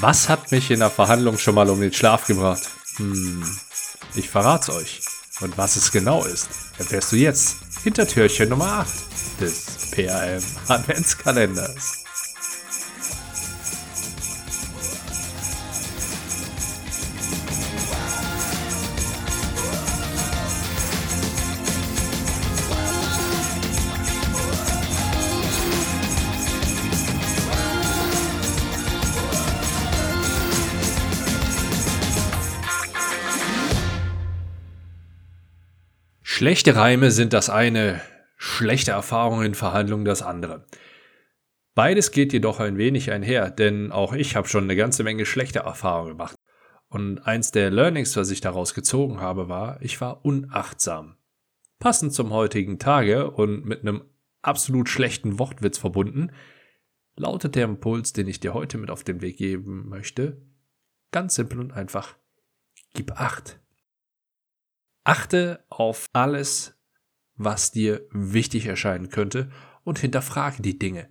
Was hat mich in der Verhandlung schon mal um den Schlaf gebracht? Hm, ich verrat's euch. Und was es genau ist, erfährst du jetzt hinter Türchen Nummer 8 des PRM Adventskalenders. Schlechte Reime sind das eine, schlechte Erfahrungen in Verhandlungen das andere. Beides geht jedoch ein wenig einher, denn auch ich habe schon eine ganze Menge schlechte Erfahrungen gemacht. Und eins der Learnings, was ich daraus gezogen habe, war, ich war unachtsam. Passend zum heutigen Tage und mit einem absolut schlechten Wortwitz verbunden, lautet der Impuls, den ich dir heute mit auf den Weg geben möchte, ganz simpel und einfach, gib acht. Achte auf alles, was dir wichtig erscheinen könnte und hinterfrage die Dinge.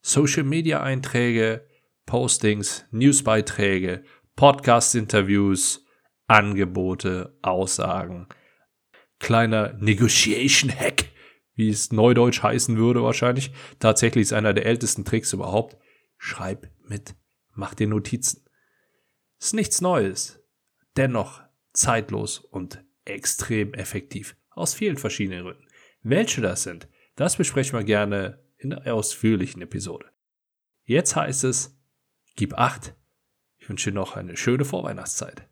Social Media Einträge, Postings, Newsbeiträge, Podcast-Interviews, Angebote, Aussagen. Kleiner Negotiation Hack, wie es neudeutsch heißen würde wahrscheinlich. Tatsächlich ist einer der ältesten Tricks überhaupt. Schreib mit, mach dir Notizen. Ist nichts Neues, dennoch zeitlos und extrem effektiv. Aus vielen verschiedenen Gründen. Welche das sind, das besprechen wir gerne in der ausführlichen Episode. Jetzt heißt es, gib acht. Ich wünsche noch eine schöne Vorweihnachtszeit.